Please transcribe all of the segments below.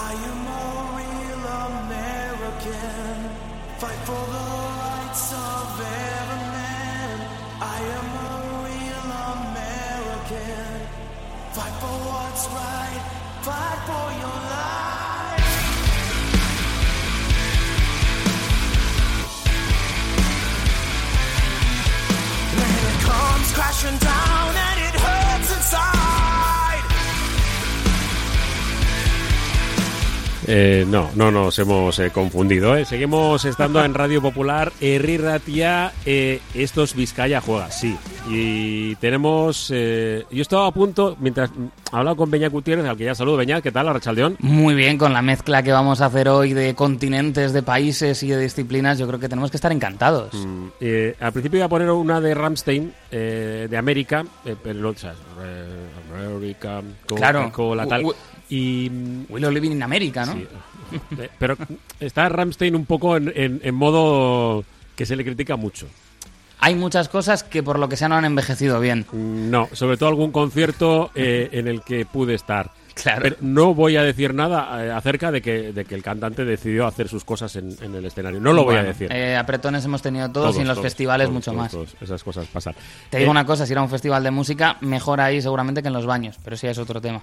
I am a real American. Fight for the rights of every man. I am a real American. Fight for what's right. Fight for your life. Crashing down Eh, no, no nos hemos eh, confundido. ¿eh? Seguimos estando en Radio Popular. Herri Ratia, eh, estos Vizcaya juega, sí. Y tenemos. eh, yo estaba a punto, mientras hablaba con Beñat Gutiérrez, al que ya saludo. Beñat, ¿qué tal, Arrachaldeón? Muy bien, con la mezcla que vamos a hacer hoy de continentes, de países y de disciplinas, yo creo que tenemos que estar encantados. Mm, eh, al principio iba a poner una de Ramstein, eh, de América, eh, pero no, o sea, América, Claro. Coca-Cola, tal. U- Y. mm, We're living in America, ¿no? Sí. Eh, Pero está Ramstein un poco en, en- en modo que se le critica mucho. Hay muchas cosas que por lo que sea no han envejecido bien. No, sobre todo algún concierto eh, en el que pude estar. Claro. Pero no voy a decir nada eh, acerca de que, de que el cantante decidió hacer sus cosas en, en el escenario. No lo voy a decir. eh, apretones hemos tenido todos, y en los todos, festivales todos, mucho más. Esas cosas pasan. Te digo una cosa, si era un festival de música, mejor ahí seguramente que en los baños, pero sí es otro tema.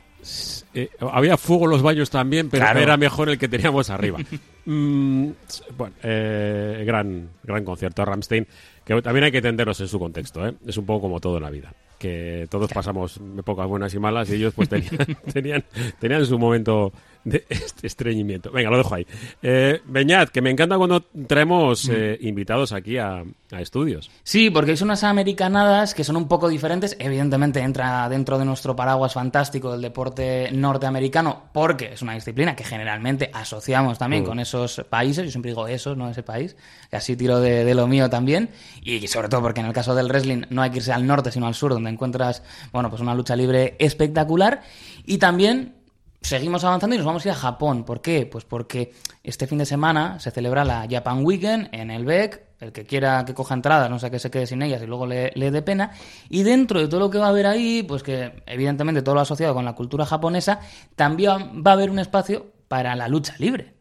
Eh, había fuego en los baños también, pero Claro. era mejor el que teníamos arriba. Mm, bueno, gran, gran concierto Ramstein, que también hay que entenderlos en su contexto. ¿eh? Es un poco como todo en la vida, que todos pasamos épocas buenas y malas y ellos pues tenían, tenían, tenían su momento de est- estreñimiento. Venga, lo dejo ahí. Eh, Beñat, que me encanta cuando traemos eh, invitados aquí a, a estudios. Sí, porque hay unas americanadas que son un poco diferentes. Evidentemente entra dentro de nuestro paraguas fantástico del deporte norteamericano, porque es una disciplina que generalmente asociamos también Mm. con esos países. Yo siempre digo esos, no ese país. que así tiro de, de lo mío también. Y sobre todo porque en el caso del wrestling no hay que irse al norte, sino al sur, donde encuentras, bueno, pues una lucha libre espectacular. Y también seguimos avanzando y nos vamos a ir a Japón. ¿Por qué? Pues porque este fin de semana se celebra la Japan Weekend en el BEC. El que quiera que coja entradas, no sé que se quede sin ellas y luego le, le dé pena. Y dentro de todo lo que va a haber ahí, pues que evidentemente todo lo asociado con la cultura japonesa, también va a haber un espacio para la lucha libre.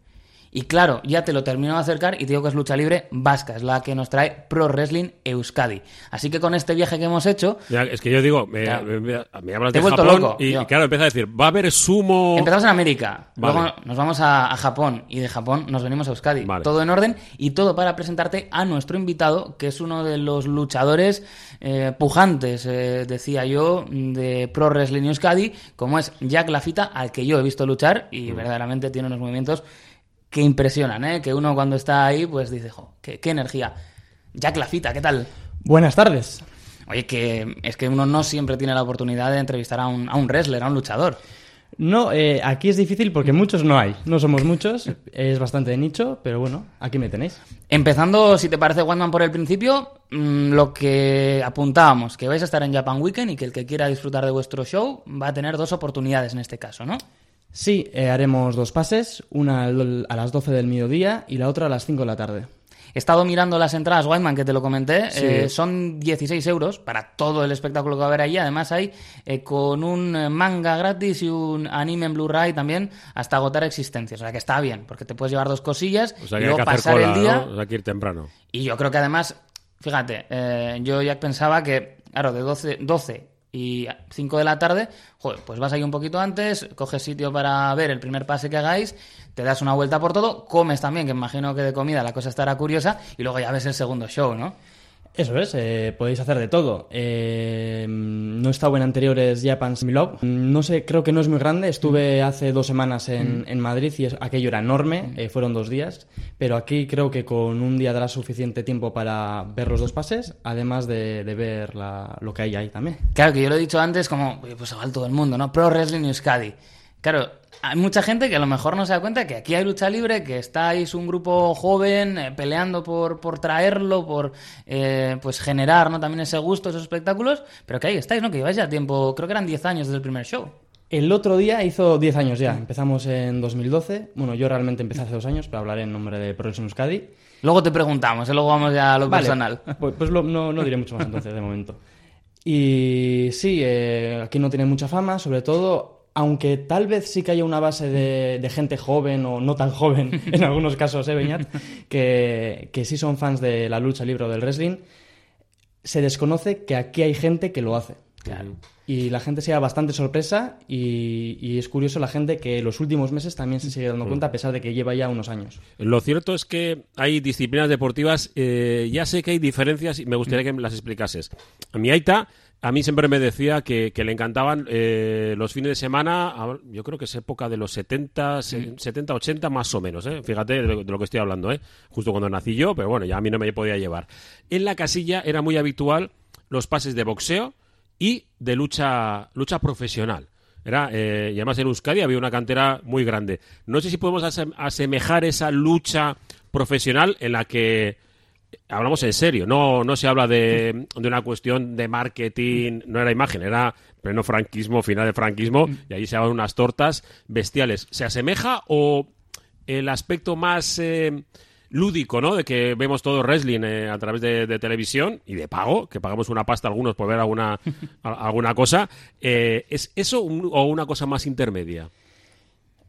Y claro, ya te lo termino de acercar y te digo que es lucha libre vasca, es la que nos trae Pro Wrestling Euskadi. Así que con este viaje que hemos hecho, Ya, es que yo digo, me, Claro. me- me- me hablas Te de Japón loco, y, claro, empieza a decir, va a haber sumo... Empezamos en América, Vale. luego nos vamos a, a Japón y de Japón nos venimos a Euskadi. Vale. Todo en orden y todo para presentarte a nuestro invitado, que es uno de los luchadores eh, pujantes, eh, decía yo, de Pro Wrestling Euskadi, como es Jack Lafita, al que yo he visto luchar y Mm. verdaderamente tiene unos movimientos que impresionan, ¿eh? que uno cuando está ahí pues dice, jo, qué, qué energía. Jack Lafita, ¿qué tal? Buenas tardes. Oye, que es que uno no siempre tiene la oportunidad de entrevistar a un, a un wrestler, a un luchador. No, eh, aquí es difícil porque muchos no hay. No somos muchos, es bastante de nicho, pero bueno, aquí me tenéis. Empezando, si te parece, Wandman, por el principio, mm, lo que apuntábamos, que vais a estar en Japan Weekend y que el que quiera disfrutar de vuestro show va a tener dos oportunidades en este caso, ¿no? Sí, eh, haremos dos pases, una al- a las 12 del mediodía y la otra a las 5 de la tarde. He estado mirando las entradas, Wildman, que te lo comenté. Sí. eh, son 16 euros para todo el espectáculo que va a haber allí. Además, hay eh, con un manga gratis y un anime en Blu-ray también hasta agotar existencias. O sea que está bien, porque te puedes llevar dos cosillas O sea y hay luego que pasar cola, el día. ¿no? O sea, hay que ir temprano. Y yo creo que además, fíjate, eh, yo ya pensaba que, claro, de 12, 12 y 5 de la tarde, joder, pues vas ahí un poquito antes, coges sitio para ver el primer pase que hagáis, te das una vuelta por todo, comes también, que imagino que de comida la cosa estará curiosa, y luego ya ves el segundo show, ¿no? Eso es, eh, podéis hacer de todo. Eh, no he estado en anteriores Japan's Love. No sé, creo que no es muy grande. Estuve hace dos semanas en, en Madrid y es- aquello era enorme. eh, fueron dos días. Pero aquí creo que con un día dará suficiente tiempo para ver los dos pases, además de, de ver la- lo que hay ahí también. Claro, que yo lo he dicho antes como, pues igual todo el mundo, ¿no? Pro Wrestling Euskadi. Claro, hay mucha gente que a lo mejor no se da cuenta que aquí hay lucha libre, que estáis un grupo joven eh, peleando por, por traerlo, por eh, pues generar ¿no? también ese gusto, esos espectáculos, pero que ahí estáis, ¿no? Que lleváis ya tiempo, creo que eran 10 años desde el primer show. El otro día hizo 10 años ya. Empezamos en 2012. Bueno, yo realmente empecé hace dos años, pero hablaré en nombre de Pro Wrestling Euskadi. Luego te preguntamos, ¿eh? luego vamos ya a lo Vale, personal. Pues, pues lo- no, no diré mucho más entonces, de momento. Y sí, eh, aquí no tiene mucha fama, sobre todo aunque tal vez sí que haya una base de, de gente joven o no tan joven, en algunos casos, ¿eh, Beñat? Que, que sí son fans de la lucha libre o del wrestling, se desconoce que aquí hay gente que lo hace. Claro. Y la gente se da bastante sorpresa y, y es curioso la gente que los últimos meses también se sigue dando cuenta a pesar de que lleva ya unos años. Lo cierto es que hay disciplinas deportivas, eh, ya sé que hay diferencias y me gustaría que me las explicases. Mi Aita a mí siempre me decía que, que le encantaban eh, los fines de semana, yo creo que es época de los 70, se- 70, 80 más o menos, ¿eh? fíjate de lo, de lo que estoy hablando, ¿eh? justo cuando nací yo, pero bueno, ya a mí no me podía llevar. En la casilla era muy habitual los pases de boxeo y de lucha, lucha profesional. Era, eh, y además en Euskadi había una cantera muy grande. No sé si podemos asem- asemejar esa lucha profesional en la que hablamos en serio, no, no se habla de, de una cuestión de marketing, no era imagen, era pleno franquismo, final de franquismo, y allí se daban unas tortas bestiales. ¿Se asemeja o el aspecto más eh, lúdico, ¿no? De que vemos todo wrestling eh, a través de, de televisión y de pago, que pagamos una pasta algunos por ver alguna, a- alguna cosa, eh, ¿es eso un- o una cosa más intermedia?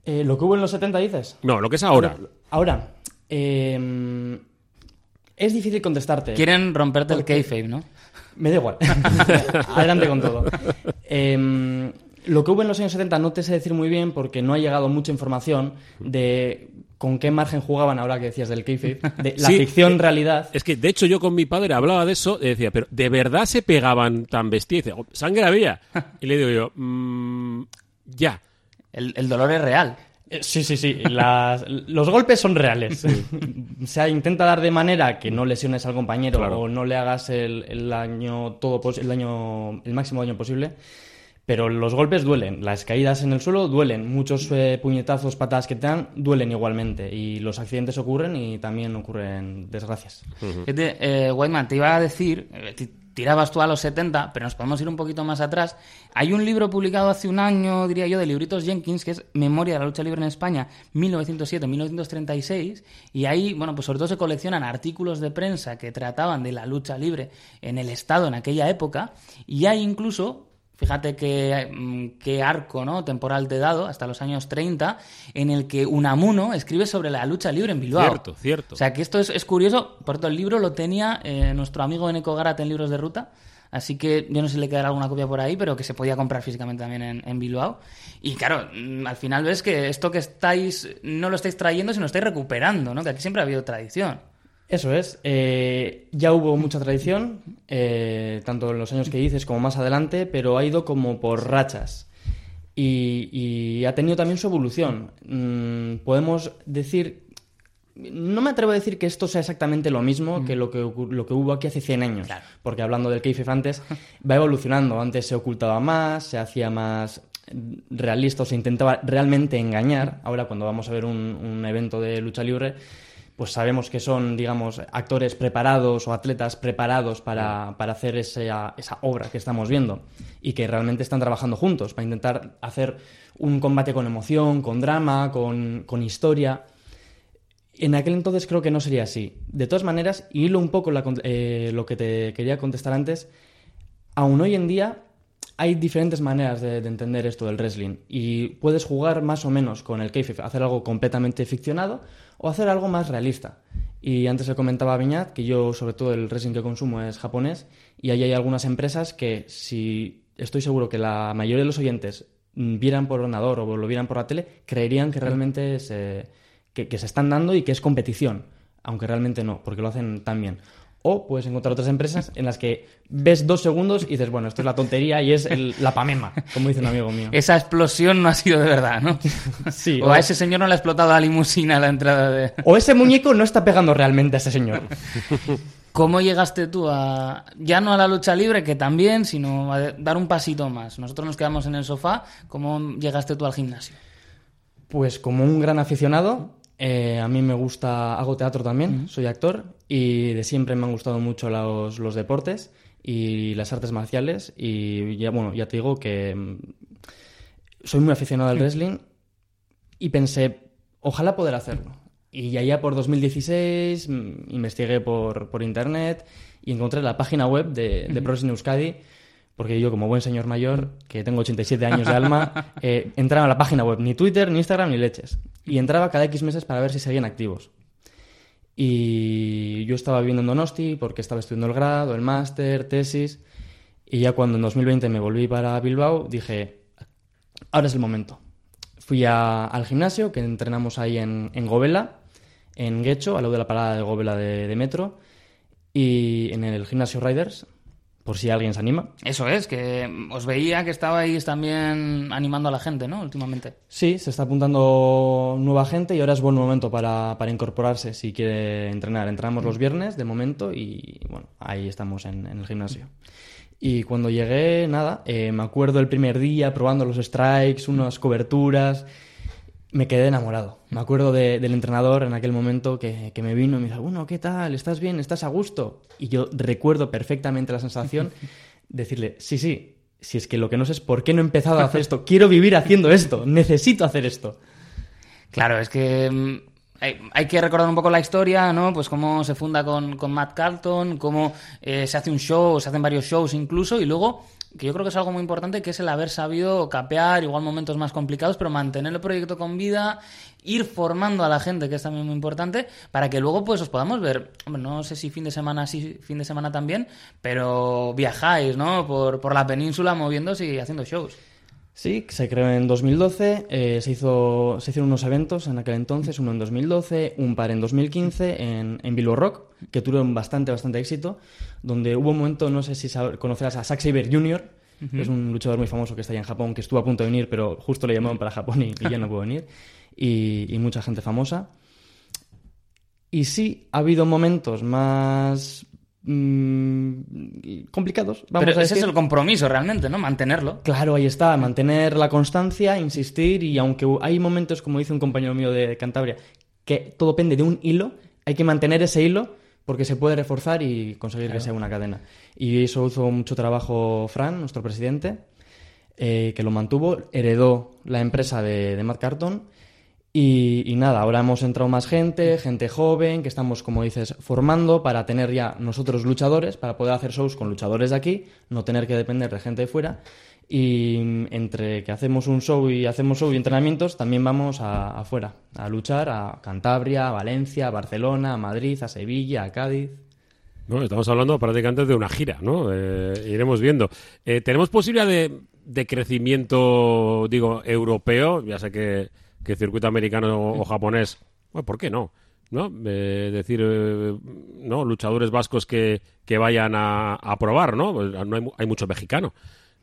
Eh, ¿Lo que hubo en los 70 dices? No, lo que es ahora. Ahora, eh, es difícil contestarte. Quieren romperte el kayfabe, ¿no? Me da igual. Adelante con todo. Em, lo que hubo en los años 70 no te sé decir muy bien porque no ha llegado mucha información de con qué margen jugaban ahora que decías del kayfabe, de la Sí, ficción eh, realidad. Es que, de hecho, yo con mi padre hablaba de eso y decía, pero ¿de verdad se pegaban tan bestia? Y dice, "Oh, ¿sangre había? Y le digo yo, "Mm, ya. El, el dolor es real. Eh, Sí, sí, sí. Las- los golpes son reales. o sea, intenta dar de manera que no lesiones al compañero Claro. o no le hagas el, el daño todo el daño el máximo daño posible. Pero los golpes duelen, las caídas en el suelo duelen, muchos eh, puñetazos, patadas que te dan duelen igualmente y los accidentes ocurren y también ocurren desgracias. Fíjate, eh, Whiteman, te iba a decir, eh, tirabas tú a los 70, pero nos podemos ir un poquito más atrás. Hay un libro publicado hace un año, diría yo, de Libritos Jenkins, que es Memoria de la lucha libre en España, 1907-1936, y ahí, bueno, pues sobre todo se coleccionan artículos de prensa que trataban de la lucha libre en el Estado en aquella época, y hay incluso Fíjate qué, mm, qué arco ¿no? temporal te he dado, hasta los años 30, en el que Unamuno escribe sobre la lucha libre en Bilbao. Cierto, cierto. O sea, que esto es, es curioso. Por cierto, el libro lo tenía eh, nuestro amigo Eneco Garat en Libros de Ruta. Así que yo no sé si le quedará alguna copia por ahí, pero que se podía comprar físicamente también en, en Bilbao. Y claro, mm, al final ves que esto que estáis, no lo estáis trayendo, sino lo estáis recuperando, ¿no? Que aquí siempre ha habido tradición. Eso es. eh, ya hubo mucha tradición, eh, tanto en los años que dices como más adelante, pero ha ido como por rachas. Y, y ha tenido también su evolución. Mm, podemos decir. No me atrevo a decir que esto sea exactamente lo mismo que, lo que lo que hubo aquí hace 100 años. Claro. Porque hablando del kayfabe antes, va evolucionando. Antes se ocultaba más, se hacía más realista o se intentaba realmente engañar. Ahora, cuando vamos a ver un, un evento de lucha libre, pues sabemos que son, digamos, actores preparados o atletas preparados para, para hacer esa, esa obra que estamos viendo y que realmente están trabajando juntos para intentar hacer un combate con emoción, con drama, con, con historia. En aquel entonces creo que no sería así. De todas maneras, y hilo un poco la eh, lo que te quería contestar antes, aún hoy en día hay diferentes maneras de, de entender esto del wrestling y puedes jugar más o menos con el kayfabe, hacer algo completamente ficcionado o hacer algo más realista. Y antes le comentaba a Viñat que yo, sobre todo, el wrestling que consumo es japonés y ahí hay algunas empresas que si estoy seguro que la mayoría de los oyentes vieran por ordenador o lo vieran por la tele, creerían que realmente que se están dando y que es competición, aunque realmente no, porque lo hacen tan bien. O puedes encontrar otras empresas en las que ves dos segundos y dices, bueno, esto es la tontería y es el- la pamema, como dice un amigo mío. Esa explosión no ha sido de verdad, ¿no? Sí, o a ese señor no le ha explotado la limusina a la entrada de... o ese muñeco no está pegando realmente a ese señor. ¿Cómo llegaste tú a, ya no a la lucha libre, que también, sino a dar un pasito más? Nosotros nos quedamos en el sofá, ¿cómo llegaste tú al gimnasio? Pues como un gran aficionado, eh, a mí me gusta, hago teatro también, soy actor y de siempre me han gustado mucho los, los deportes y las artes marciales y ya, bueno, ya te digo que mm, soy muy aficionado al wrestling y pensé, ojalá poder hacerlo. Y allá por 2016 mm, investigué por, por internet y encontré la página web de, de Pro Wrestling Euskadi porque yo, como buen señor mayor, que tengo 87 años de alma, eh, entraba a la página web, ni Twitter, ni Instagram, ni leches. Y entraba cada X meses para ver si seguían activos. Y yo estaba viviendo en Donosti porque estaba estudiando el grado, el máster, tesis. Y ya cuando en 2020 me volví para Bilbao, dije, ahora es el momento. Fui al gimnasio, que entrenamos ahí en, en Govela, en Guecho, al lado de la parada de Govela de metro, y en el gimnasio Riders, por si alguien se anima. Eso es, que os veía que estabais también animando a la gente, ¿no? Últimamente. Sí, se está apuntando nueva gente y ahora es buen momento para, para incorporarse si quiere entrenar. Entramos los viernes de momento y bueno, ahí estamos en, en el gimnasio. Y cuando llegué, nada, eh, me acuerdo el primer día probando los strikes, unas coberturas, me quedé enamorado. Me acuerdo de- del entrenador en aquel momento que, que me vino y me dijo, bueno, ¿qué tal? ¿Estás bien? ¿Estás a gusto? Y yo recuerdo perfectamente la sensación de decirle, sí, sí, si es que lo que no sé es por qué no he empezado a hacer esto. Quiero vivir haciendo esto, necesito hacer esto. Claro, es que mm, hay, que recordar un poco la historia, ¿no? Pues cómo se funda con, con Matt Carlton, cómo eh, se hace un show, se hacen varios shows incluso, y luego, que yo creo que es algo muy importante, que es el haber sabido capear, igual momentos más complicados, pero mantener el proyecto con vida, ir formando a la gente, que es también muy importante, para que luego pues os podamos ver, hombre, no sé si fin de semana sí, fin de semana también, pero viajáis, ¿no? Por, por la península moviéndose y haciendo shows. Sí, se creó en 2012, eh, se, hizo, se hicieron unos eventos en aquel entonces, uno en 2012, un par en 2015 en, en Bilbo Rock, que tuvieron bastante, bastante éxito, donde hubo un momento, no sé si conocerás a Zack Saber Jr., que es un luchador muy famoso que está ahí en Japón, que estuvo a punto de venir, pero justo le llamaron para Japón y, y ya no pudo venir, y, y mucha gente famosa. Y sí, ha habido momentos más mm, complicados, vamos pero a ese decir. es el compromiso realmente, ¿no? Mantenerlo. Claro, ahí está, mantener la constancia, insistir y aunque hay momentos, como dice un compañero mío de Cantabria, que todo depende de un hilo, hay que mantener ese hilo porque se puede reforzar y conseguir que sea una cadena. Y eso hizo mucho trabajo Fran, nuestro presidente, eh, que lo mantuvo, heredó la empresa de, de Matt Carton y, nada, ahora hemos entrado más gente, gente joven, que estamos, como dices, formando para tener ya nosotros luchadores, para poder hacer shows con luchadores de aquí, no tener que depender de gente de fuera. Y entre que hacemos un show y hacemos show y entrenamientos, también vamos a- afuera, a luchar a Cantabria, a Valencia, a Barcelona, a Madrid, a Sevilla, a Cádiz. No, estamos hablando prácticamente de una gira, ¿no? Eh, iremos viendo. Eh, ¿Tenemos posibilidad de, de crecimiento, digo, europeo? Ya sé que, que circuito americano o, japonés, bueno, ¿por qué no? ¿No? Eh, decir, eh, ¿no? Luchadores vascos que, que vayan a, a probar, ¿no? Pues no hay, hay mucho mexicano.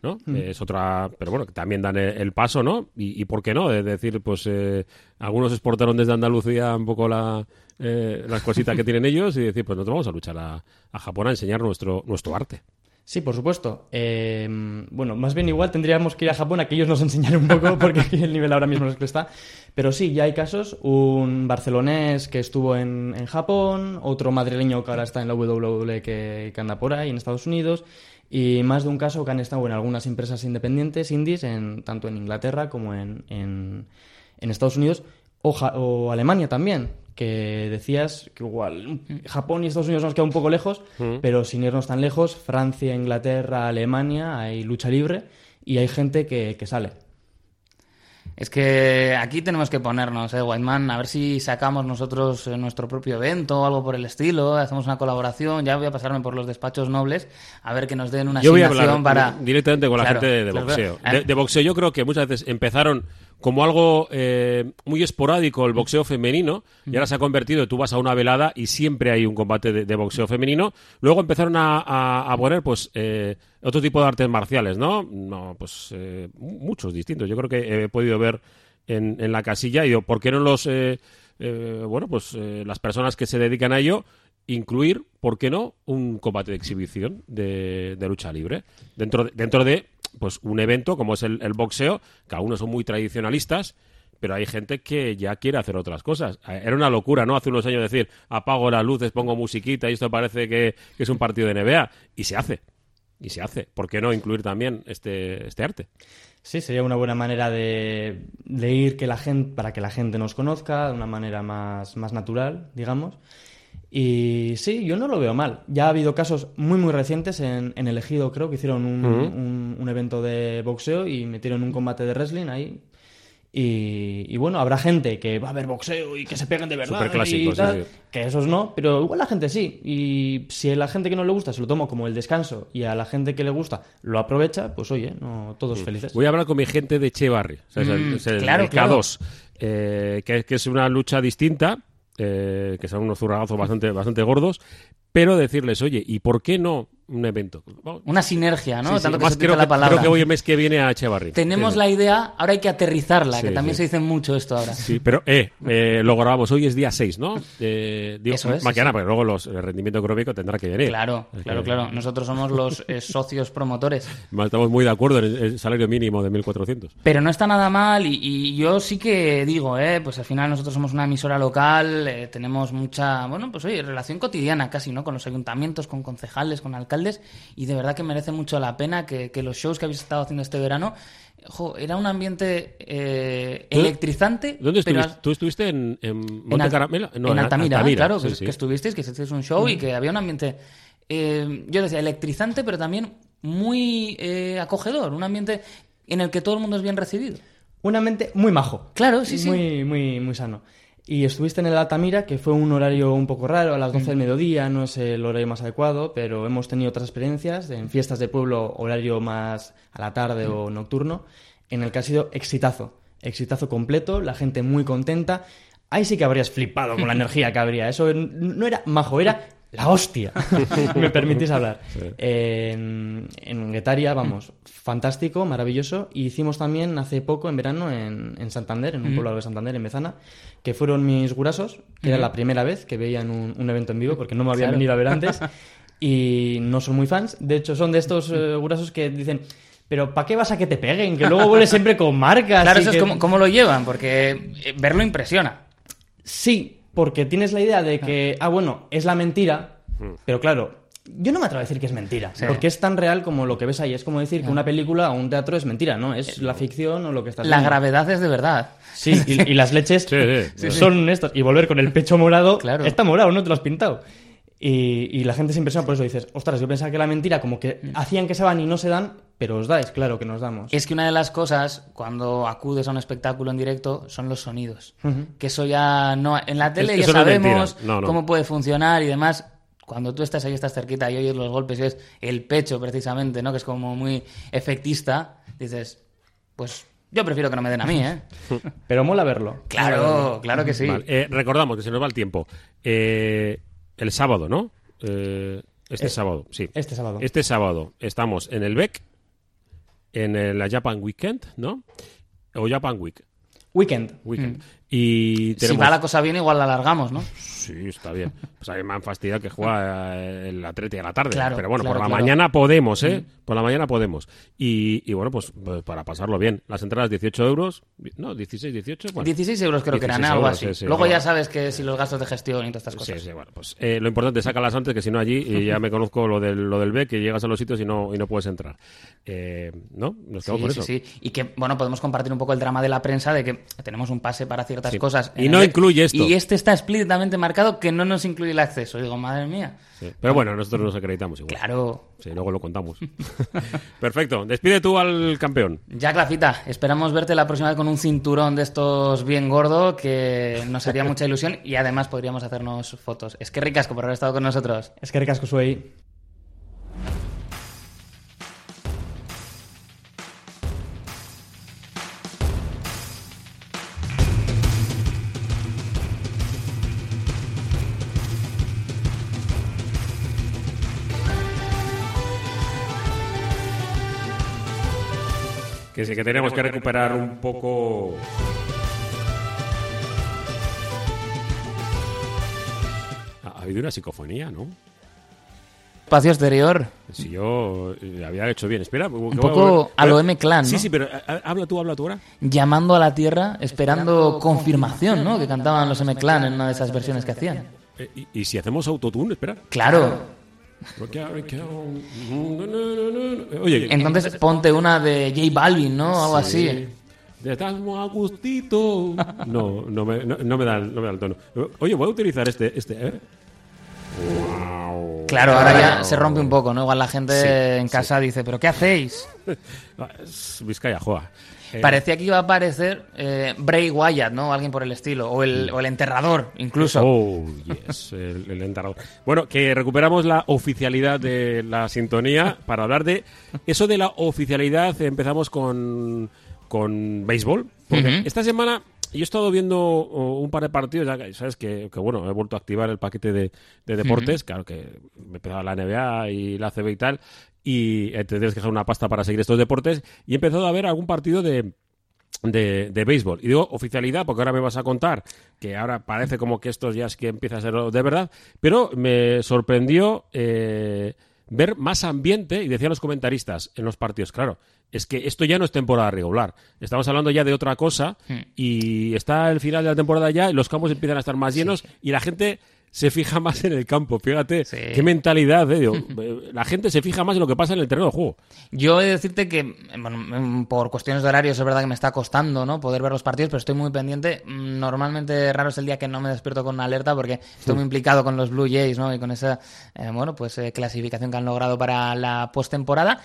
¿no? Eh, Es otra, pero bueno, que también dan el, el paso, ¿no? Y, y por qué no, de decir, pues eh, algunos exportaron desde Andalucía un poco la, eh, las cositas que tienen ellos y decir, pues nosotros vamos a luchar a, a Japón a enseñar nuestro, nuestro arte. Sí, por supuesto. Eh, bueno, más bien igual tendríamos que ir a Japón a que ellos nos enseñaran un poco, porque aquí el nivel ahora mismo no es que está. Pero sí, ya hay casos. Un barcelonés que estuvo en, en Japón, otro madrileño que ahora está en la WWE que, anda por ahí, en Estados Unidos, y más de un caso que han estado en algunas empresas independientes, indies, en, tanto en Inglaterra como en, en, en Estados Unidos, o, Ja- o Alemania también, que decías que igual Japón y Estados Unidos nos queda un poco lejos, pero sin irnos tan lejos, Francia, Inglaterra, Alemania, hay lucha libre y hay gente que, que sale. Es que aquí tenemos que ponernos, ¿eh, Whiteman? A ver si sacamos nosotros eh, nuestro propio evento o algo por el estilo, hacemos una colaboración. Ya voy a pasarme por los despachos nobles a ver que nos den una Yo voy a asignación hablar para. directamente con la Claro, gente de, boxeo. claro. De, de boxeo yo creo que muchas veces empezaron como algo eh, muy esporádico el boxeo femenino y ahora se ha convertido, tú vas a una velada y siempre hay un combate de, boxeo femenino. Luego empezaron a poner pues eh, otro tipo de artes marciales, ¿no? No, pues eh, muchos distintos. Yo creo que he podido ver en, en la casilla y digo, ¿por qué no los... eh, eh, bueno, pues eh, las personas que se dedican a ello incluir, ¿por qué no?, un combate de exhibición de, de lucha libre dentro de, dentro de pues un evento como es el, boxeo, que algunos son muy tradicionalistas, pero hay gente que ya quiere hacer otras cosas. Eh, Era una locura, ¿no? Hace unos años decir, apago las luces, pongo musiquita y esto parece que, que es un partido de NBA. Y se hace. Y se hace. ¿Por qué no incluir también este, este arte? Sí, sería una buena manera de, de ir que la gente, para que la gente nos conozca de una manera más, más natural, digamos. Y sí, yo no lo veo mal. Ya ha habido casos muy, muy recientes en, en el Ejido, creo, que hicieron un, un- un evento de boxeo y metieron un combate de wrestling ahí. Y, y bueno, habrá gente que va a ver boxeo y que se peguen de verdad. Superclásico, y sí, tal, sí. Que esos no, pero igual la gente sí. Y si a la gente que no le gusta se lo toma como el descanso y a la gente que le gusta lo aprovecha, pues oye, no todos felices. Voy a hablar con mi gente de Che Barri, o sea, Mm, claro, el claro. K2, eh, que, que es una lucha distinta, eh, que son unos zurragazos bastante, bastante gordos, pero decirles, oye, ¿y por qué no un evento? Vamos, Una sinergia, ¿no? sí, sí, Tanto que más se creo, la que, palabra. creo que voy el mes que viene a Echevarri. Tenemos Sí, la idea, ahora hay que aterrizarla, Sí, que también sí. se dice mucho esto ahora. Sí, pero eh, eh, lo grabamos. Hoy es día 6, ¿no? Eh, digo, Eso es, mañana, sí. porque luego los, el rendimiento económico tendrá que venir. Claro, Es claro, que- claro. Nosotros somos los eh, socios promotores. Estamos muy de acuerdo en el, el salario mínimo de 1.400. Pero no está nada mal y, y yo sí que digo, eh, pues al final nosotros somos una emisora local, eh, tenemos mucha, bueno, pues oye, relación cotidiana casi, ¿no? Con los ayuntamientos, con concejales, con alcaldes y de verdad que merece mucho la pena que, que los shows que habéis estado haciendo este verano, jo, era un ambiente eh, ¿Dónde- electrizante. ¿Dónde pero estuviste? ¿Tú estuviste en, en en, Monte Al- Caramelo? No, en Altamira, claro, sí, que, sí. que estuvisteis, que hicisteis un show y que había un ambiente, eh, yo decía, electrizante, pero también muy eh, acogedor, un ambiente en el que todo el mundo es bien recibido. Un ambiente muy majo. Claro, sí, sí. Muy, muy, muy sano. Y estuviste en el Altamira, que fue un horario un poco raro, a las 12 del mediodía, no es el horario más adecuado, pero hemos tenido otras experiencias en fiestas de pueblo, horario más a la tarde o nocturno, en el que ha sido exitazo. Exitazo completo, la gente muy contenta. Ahí sí que habrías flipado con la energía que habría. Eso no era majo, era la hostia. Me permitís hablar. En, en Guetaria, vamos, fantástico, maravilloso. Y hicimos también hace poco, en verano, en, en Santander, en un pueblo de Santander, en Bezana, que fueron mis gurasos, que era la primera vez que veían un, un evento en vivo, porque no me habían Claro. venido a ver antes. Y no son muy fans. De hecho, son de estos eh, gurasos que dicen. Pero ¿para qué vas a que te peguen? Que luego vuelves siempre con marcas. Claro, y eso es como, cómo lo llevan, porque eh, verlo impresiona. Sí, porque tienes la idea de que, ah, bueno, es la mentira, pero claro, yo no me atrevo a decir que es mentira, Sí. porque es tan real como lo que ves ahí. Es como decir que una película o un teatro es mentira, ¿no? Es la ficción o lo que estás La viendo. gravedad es de verdad. Sí, y, y las leches Sí, sí, sí. son estos. Y volver con el pecho morado, Claro. está morado, no te lo has pintado. Y, y la gente se impresiona por eso. Dices, ostras, yo pensaba que la mentira, como que Mm. hacían que se van y no se dan, pero os dais, claro que nos damos. Es que una de las cosas cuando acudes a un espectáculo en directo son los sonidos. Que eso ya no. En la tele ya sabemos No, no. cómo puede funcionar y demás. Cuando tú estás ahí, estás cerquita y oyes los golpes y es el pecho precisamente, ¿no? Que es como muy efectista. Dices, pues yo prefiero que no me den a mí, ¿eh? Pero mola verlo. Claro, claro que sí. Vale, eh, recordamos que se nos va el tiempo. Eh, el sábado, ¿no? Eh, este Eh, sábado, sí. este sábado. Este sábado estamos en el BEC, en la Japan Weekend, ¿no? O Japan Week. Weekend. Weekend. Y. Si va la cosa bien, igual la alargamos, ¿no? Sí, está bien. Pues a mí me han fastidiado que juega eh, el Atleti a la tarde. Claro, Pero bueno, claro, por la claro. mañana podemos, ¿eh? Por la mañana podemos. Y, y bueno, pues, pues para pasarlo bien. Las entradas 18 euros. No, 16, 18. Bueno. 16 euros creo que eran, 16 algo así. sí, sí, Luego ya sabes que si los gastos de gestión y todas estas Sí, cosas. sí, bueno, pues eh, lo importante sácalas antes, que si no allí y ya me conozco lo del, lo del B, que llegas a los sitios y no, y no puedes entrar. Eh, ¿No? Nos quedamos Sí, con sí, eso. sí. Y que, bueno, podemos compartir un poco el drama de la prensa de que tenemos un pase para ciertas Sí. cosas. Y no el- incluye esto. Y este está explícitamente marcado que no nos incluye el acceso. Digo, madre mía. Sí. Pero bueno, nosotros nos acreditamos igual. Claro. Sí, luego lo contamos. Perfecto. Despide tú al campeón. Ya, Clafita, esperamos verte la próxima vez con un cinturón de estos bien gordo que nos haría mucha ilusión y además podríamos hacernos fotos. Es que ricasco por haber estado con nosotros. Es que recasco soy. Que sí que tenemos que recuperar un poco. Ha ha habido una psicofonía, ¿no? Espacio exterior. Si yo eh, había hecho bien. Espera. Un poco a lo M-Clan, Sí, ¿no? sí, pero eh, habla tú, habla tú ahora. Llamando a la tierra, esperando confirmación, ¿no? Que cantaban los M-Clan en una de esas versiones que hacían. Eh, y, y si hacemos autotune, espera. Claro. Oye, Entonces ponte una de J Balvin, ¿no? Algo así. De estamos a gustito. No, no me, no, no me da, el- no me da el tono. Oye, voy a utilizar este. este ¿eh? Claro, ahora ya se rompe un poco, ¿no? Igual la gente Sí, en casa dice, ¿pero qué hacéis? Es Vizcaya juega. Eh, Parecía que iba a aparecer eh, Bray Wyatt, ¿no? Alguien por el estilo. O el, o el enterrador, incluso. Oh, yes, el, el enterrador. Bueno, que recuperamos la oficialidad de la sintonía para hablar de eso de la oficialidad. Empezamos con, con béisbol. Porque esta semana yo he estado viendo oh, un par de partidos, ya sabes que, que, bueno, he vuelto a activar el paquete de, de deportes. Claro que me empezaba la NBA y la CB y tal. Y eh, te tienes que dejar una pasta para seguir estos deportes. Y he empezado a ver algún partido de, de, de béisbol. Y digo oficialidad porque ahora me vas a contar que ahora parece como que esto ya es que empieza a ser de verdad, pero me sorprendió eh, ver más ambiente, y decían los comentaristas en los partidos, claro, es que esto ya no es temporada regular, estamos hablando ya de otra cosa y está el final de la temporada ya y los campos empiezan a estar más llenos y la gente se fija más en el campo, fíjate, Sí. qué mentalidad, eh, digo, la gente se fija más en lo que pasa en el terreno de juego. Yo he de decirte que, bueno, mm, por cuestiones de horarios es verdad que me está costando, ¿no? Poder ver los partidos, pero estoy muy pendiente. Mm, Normalmente raro es el día que no me despierto con una alerta porque estoy muy implicado con los Blue Jays, ¿no? Y con esa, eh, bueno, pues eh, clasificación que han logrado para la postemporada.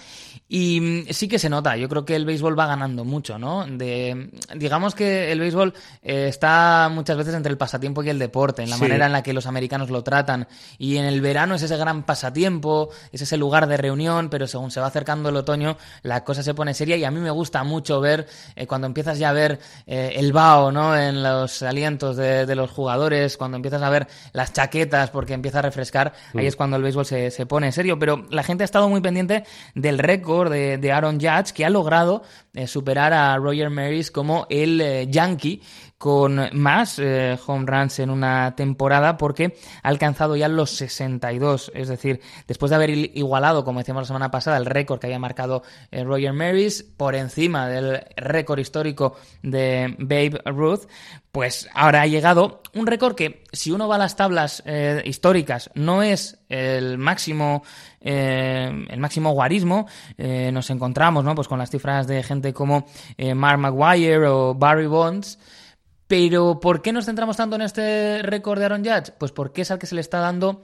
Y mm, sí que se nota. Yo creo que el béisbol va ganando mucho, ¿no? De, digamos que el béisbol eh, está muchas veces entre el pasatiempo y el deporte, en la Sí. manera en la que los americanos lo tratan. Y en el verano es ese gran pasatiempo, es ese lugar de reunión, pero según se va acercando el otoño, la cosa se pone seria. Y a mí me gusta mucho ver, eh, cuando empiezas ya a ver eh, el vaho, ¿no? En los alientos de, de los jugadores, cuando empiezas a ver las chaquetas porque empieza a refrescar, ahí es cuando el béisbol se, se pone serio. Pero la gente ha estado muy pendiente del récord de, de Aaron Judge, que ha logrado eh, superar a Roger Maris como el Yankee con más home runs en una temporada porque ha alcanzado ya los 62. Es decir, después de haber igualado, como decíamos la semana pasada, el récord que había marcado eh, Roger Maris por encima del récord histórico de Babe Ruth, pues ahora ha llegado un récord que, si uno va a las tablas eh, históricas, no es el máximo eh, el máximo guarismo nos encontramos ¿no? pues con las cifras de gente como Mark Maguire o Barry Bonds pero ¿por qué nos centramos tanto en este récord de Aaron Judge? Pues porque es al que se le está dando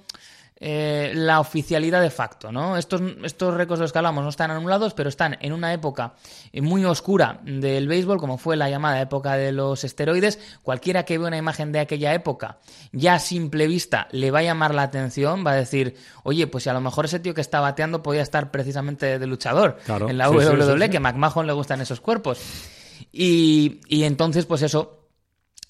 eh, la oficialidad de facto, ¿no? Estos, estos récords de los que hablamos no están anulados, pero están en una época muy oscura del béisbol, como fue la llamada época de los esteroides. Cualquiera que vea una imagen de aquella época, ya a simple vista le va a llamar la atención, va a decir, oye, pues si a lo mejor ese tío que está bateando podía estar precisamente de luchador Claro, en la sí, WWE, sí. que a McMahon le gustan esos cuerpos. Y, y entonces, pues eso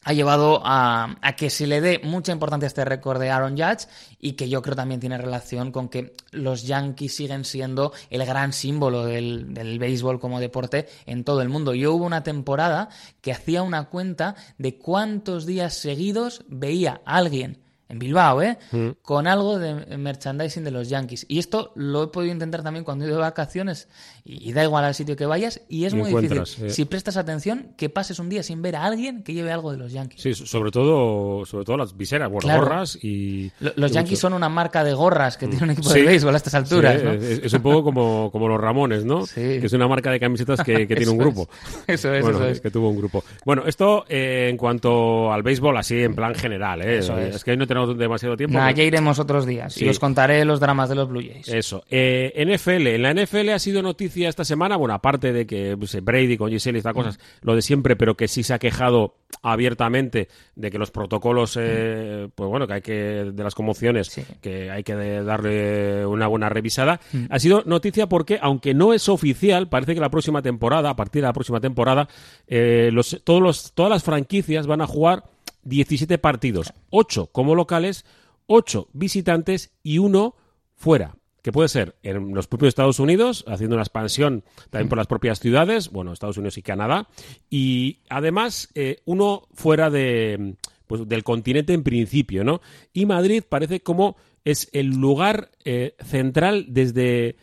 ha llevado a, que se le dé mucha importancia a este récord de Aaron Judge y que yo creo también tiene relación con que los Yankees siguen siendo el gran símbolo del, del béisbol como deporte en todo el mundo. Yo hubo una temporada que hacía una cuenta de cuántos días seguidos veía a alguien en Bilbao, ¿eh? Con algo de merchandising de los Yankees. Y esto lo he podido intentar también cuando he ido de vacaciones y, y da igual al sitio que vayas y es muy difícil. eh. Si prestas atención, que pases un día sin ver a alguien que lleve algo de los Yankees. Sí, sobre todo, sobre todo las viseras, Claro. gorras y... Lo- Los y Yankees mucho- son una marca de gorras que tiene un equipo Sí. de béisbol a estas alturas, Sí, ¿no? es, es un poco como, como los Ramones, ¿no? Sí. Que es una marca de camisetas que, que tiene un grupo. es. Eso es, Bueno, eso es. que tuvo un grupo. Bueno, esto eh, en cuanto al béisbol, así en plan general, ¿eh? Eso es. que hoy no tenemos demasiado tiempo. Nah, pero- ya iremos otros días Sí. y os contaré los dramas de los Blue Jays. Eso. Eh, NFL. En la NFL ha sido noticia esta semana, bueno, aparte de que pues, Brady con Giselle y estas cosas, lo de siempre, pero que sí se ha quejado abiertamente de que los protocolos, eh, pues bueno, que hay que, de las conmociones, Sí. que hay que darle una buena revisada. Ha sido noticia porque, aunque no es oficial, parece que la próxima temporada, a partir de la próxima temporada, eh, los, todos los, todas las franquicias van a jugar 17 partidos, 8 como locales, 8 visitantes y uno fuera. Que puede ser en los propios Estados Unidos, haciendo una expansión también por las propias ciudades, bueno, Estados Unidos y Canadá, y además eh, uno fuera de, pues, del continente en principio, ¿no? Y Madrid parece como es el lugar eh, central desde,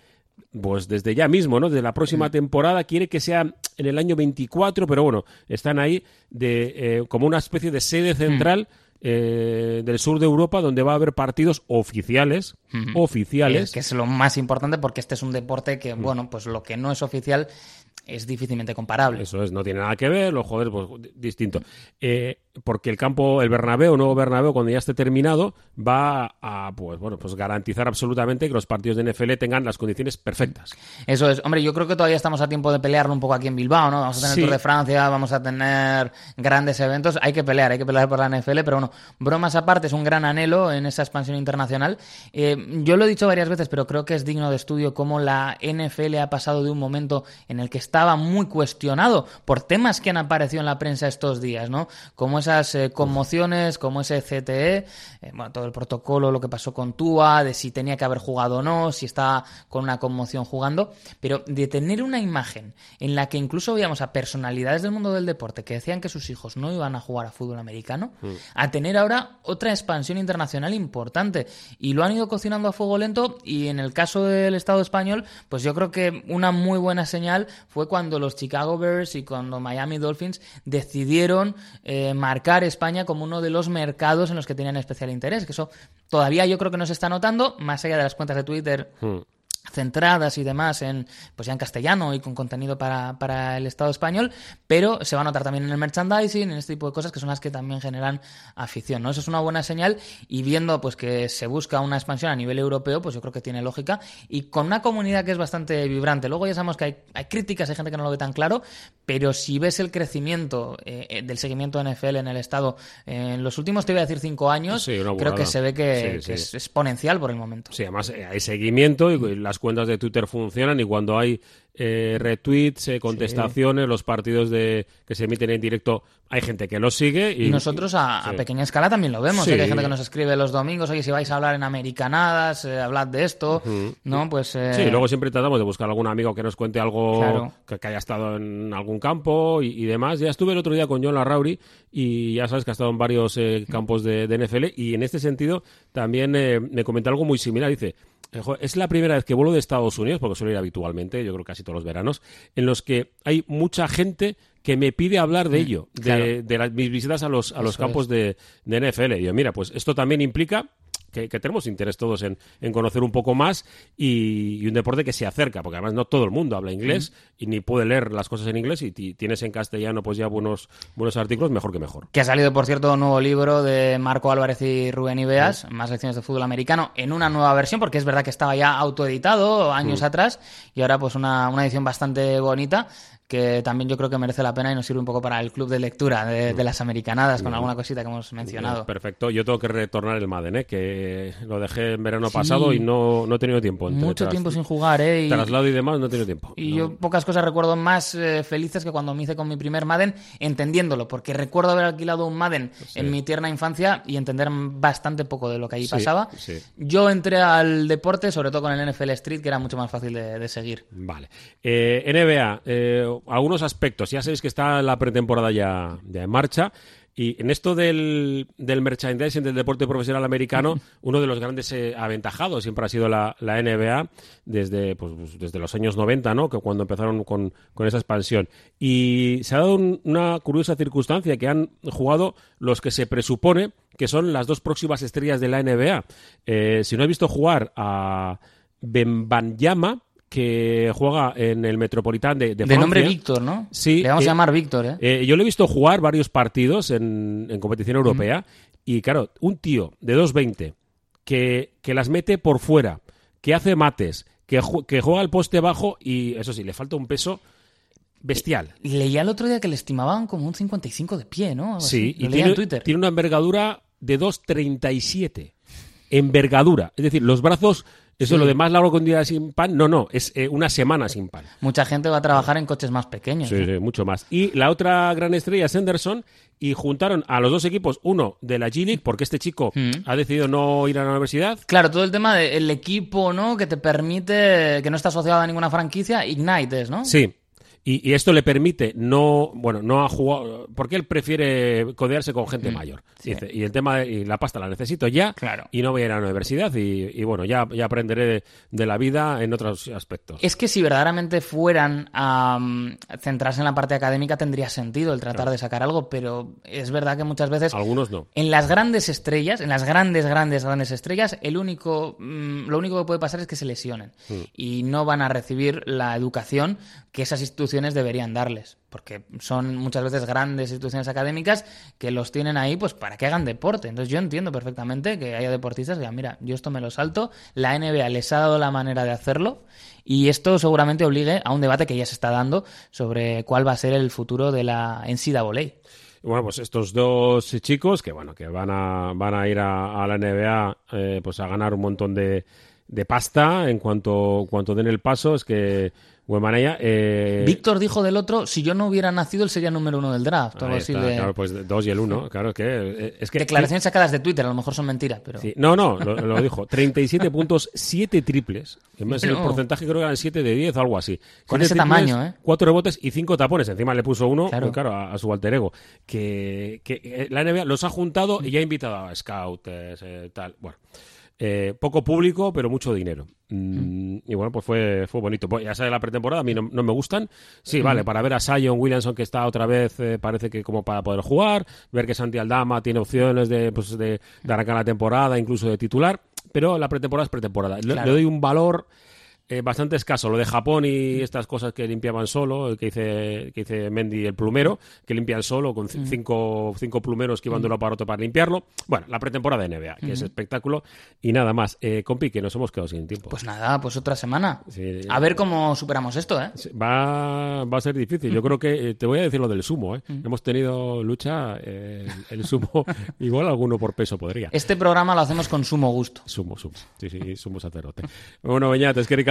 pues desde ya mismo, ¿no? De la próxima temporada quiere que sea en el año 24, pero bueno, están ahí de eh, como una especie de sede central eh, del sur de Europa donde va a haber partidos oficiales, oficiales. Es que es lo más importante porque este es un deporte que, bueno, pues lo que no es oficial es difícilmente comparable. Eso es, no tiene nada que ver, los jugadores, pues di- distinto. Eh, porque el campo, el Bernabéu, nuevo Bernabéu, cuando ya esté terminado, va a pues bueno, pues garantizar absolutamente que los partidos de NFL tengan las condiciones perfectas. Eso es. Hombre, yo creo que todavía estamos a tiempo de pelearlo un poco aquí en Bilbao, ¿no? Vamos a tener Sí. el Tour de Francia, vamos a tener grandes eventos. Hay que pelear, hay que pelear por la NFL, pero bueno, bromas aparte, es un gran anhelo en esa expansión internacional. Eh, yo lo he dicho varias veces, pero creo que es digno de estudio cómo la NFL ha pasado de un momento en el que estaba muy cuestionado por temas que han aparecido en la prensa estos días, ¿no? Como esas eh, conmociones, como ese CTE, eh, bueno, todo el protocolo, lo que pasó con Tua, de si tenía que haber jugado o no, si estaba con una conmoción jugando, pero de tener una imagen en la que incluso veíamos a personalidades del mundo del deporte que decían que sus hijos no iban a jugar a fútbol americano, a tener ahora otra expansión internacional importante. Y lo han ido cocinando a fuego lento y en el caso del Estado español, pues yo creo que una muy buena señal fue cuando los Chicago Bears y cuando Miami Dolphins decidieron eh, marcar España como uno de los mercados en los que tenían especial interés, que eso todavía yo creo que no se está notando, más allá de las cuentas de Twitter Hmm. Centradas y demás en pues ya en castellano y con contenido para, para el Estado español, pero se va a notar también en el merchandising, en este tipo de cosas que son las que también generan afición, ¿no? Eso es una buena señal y viendo pues que se busca una expansión a nivel europeo, pues yo creo que tiene lógica y con una comunidad que es bastante vibrante. Luego ya sabemos que hay, hay críticas, hay gente que no lo ve tan claro, pero si ves el crecimiento eh, eh, del seguimiento de NFL en el Estado en los últimos, te voy a decir, cinco años, Sí, creo que se ve que, Sí, que sí. es exponencial por el momento. Sí, además eh, hay seguimiento y las cuentas de Twitter funcionan y cuando hay eh, retweets, eh, contestaciones, los partidos de que se emiten en directo, hay gente que los sigue y, Y nosotros a, pequeña escala también lo vemos. Sí. ¿eh? Que hay gente que nos escribe los domingos, oye, si vais a hablar en americanadas, eh, hablad de esto, ¿no? Pues... eh, Sí, luego siempre tratamos de buscar algún amigo que nos cuente algo Claro. que, que haya estado en algún campo y, y demás. Ya estuve el otro día con John Larrauri y ya sabes que ha estado en varios campos de, de NFL y en este sentido también eh, me comentó algo muy similar. Dice, es la primera vez que vuelo de Estados Unidos, porque suelo ir habitualmente, yo creo casi todos los veranos, en los que hay mucha gente que me pide hablar de ello, de, claro. de las- mis visitas a los, a los Eso campos de, de NFL. Y yo, mira, pues esto también implica que, que tenemos interés todos en, en conocer un poco más y, y un deporte que se acerca, porque además no todo el mundo habla inglés y ni puede leer las cosas en inglés y ti- tienes en castellano pues ya buenos, buenos artículos, mejor que mejor. Que ha salido, por cierto, un nuevo libro de Marco Álvarez y Rubén Ibeas, más lecciones de fútbol americano, en una nueva versión, porque es verdad que estaba ya autoeditado años atrás, y ahora pues una, una edición bastante bonita, que también yo creo que merece la pena y nos sirve un poco para el club de lectura de, de las americanadas, con alguna cosita que hemos mencionado. Perfecto, yo tengo que retornar el Madden, ¿eh? que lo dejé en verano pasado y no, no he tenido tiempo. entre Mucho tras- tiempo sin jugar, ¿eh? Y- Traslado y demás, no he tenido tiempo. Y No. yo pocas cosas recuerdo más eh, felices que cuando me hice con mi primer Madden, entendiéndolo, porque recuerdo haber alquilado un Madden en mi tierna infancia y entender bastante poco de lo que allí Sí, pasaba. Yo entré al deporte, sobre todo con el NFL Street, que era mucho más fácil de, de seguir. Vale. Eh, NBA, eh, algunos aspectos. Ya sabéis que está la pretemporada ya, ya en marcha. Y en esto del, del merchandising del deporte profesional americano, uno de los grandes eh, aventajados siempre ha sido la, la NBA desde, pues, pues, desde los años 90, ¿no? Que cuando empezaron con, con esa expansión. Y se ha dado un- una curiosa circunstancia que han jugado los que se presupone que son las dos próximas estrellas de la NBA. Eh, si no he visto jugar a Bembanyama, que juega en el Metropolitán de, de De Francia. nombre Víctor, ¿no? Sí, Le vamos eh, a llamar Víctor, ¿eh? Eh, yo lo he visto jugar varios partidos en, en competición europea y claro, un tío de 2.20 que, que las mete por fuera, que hace mates, que, ju- que juega al poste bajo y eso sí, le falta un peso bestial. Leía el otro día que le estimaban como un 55 de pie, ¿no? Algo Sí, y tiene, en Twitter. tiene una envergadura de 2.37. Envergadura. Es decir, los brazos, eso Sí. lo de más largo que un día sin pan, no, no, es eh, una semana sin pan. Mucha gente va a trabajar en coches más pequeños. Sí, sí, mucho más. Y la otra gran estrella es Henderson y juntaron a los dos equipos, uno de la G-League, porque este chico Mm. ha decidido no ir a la universidad. Claro, todo el tema del equipo, ¿no? Que te permite, que no está asociado a ninguna franquicia, Ignite es, ¿no? Sí. Y, y esto le permite no, bueno, no ha jugado, porque él prefiere codearse con gente mayor. Dice, y el tema de y la pasta la necesito ya Claro. y no voy a ir a la universidad y, y bueno, ya, ya aprenderé de, de la vida en otros aspectos. Es que si verdaderamente fueran a mm, centrarse en la parte académica tendría sentido el tratar de sacar algo, pero es verdad que muchas veces Algunos no. en las grandes estrellas, en las grandes, grandes, grandes estrellas, el único, mm, lo único que puede pasar es que se lesionen Mm. y no van a recibir la educación que esas instituciones deberían darles, porque son muchas veces grandes instituciones académicas que los tienen ahí pues para que hagan deporte. Entonces yo entiendo perfectamente que haya deportistas que digan, mira, yo esto me lo salto, la NBA les ha dado la manera de hacerlo y esto seguramente obligue a un debate que ya se está dando sobre cuál va a ser el futuro de la NCAA. Bueno, pues estos dos chicos que bueno que van a van a ir a, a la NBA eh, pues a ganar un montón de, de pasta en cuanto cuanto den el paso es que Wemanaya eh, Víctor dijo del otro, si yo no hubiera nacido, él sería número uno del draft. algo así está, de... claro, pues dos y el uno, claro que eh, es que Declaraciones sacadas de Twitter, a lo mejor son mentiras, pero... Sí. No, no, lo, lo dijo. 37 puntos, 7 triples. El porcentaje creo que eran 7 de 10 o algo así. Con ese triples, tamaño, ¿eh? 4 rebotes y 5 tapones. Encima le puso uno, Claro. claro, a, a su alter ego. Que, que eh, la NBA los ha juntado y ya ha invitado a scouts, eh, tal. Bueno. Eh, poco público, pero mucho dinero. Mm, Y bueno, pues fue, fue bonito. Pues ya sabe la pretemporada, a mí no, no me gustan. Sí, vale, para ver a Sion Williamson, que está otra vez, eh, parece que como para poder jugar, ver que Santi Aldama tiene opciones de, pues, de, de arrancar la temporada, incluso de titular, pero la pretemporada es pretemporada. Le doy un valor eh, bastante escaso. Lo de Japón y estas cosas que limpiaban solo, que dice, que dice Mendy el plumero, que limpian solo con c- cinco, cinco plumeros que iban de uno para otro para limpiarlo. Bueno, la pretemporada de NBA, que es espectáculo y nada más. Eh, compi, que nos hemos quedado sin tiempo. Pues nada, pues otra semana. Sí. A ver cómo superamos esto, ¿eh? Va, va a ser difícil. Yo creo que eh, te voy a decir lo del sumo. ¿eh? Hemos tenido lucha, eh, el, sumo, igual alguno por peso podría. Este programa lo hacemos con sumo gusto. Sumo, sumo. Sí, sí, sumo sacerdote. Bueno, Beñat, es que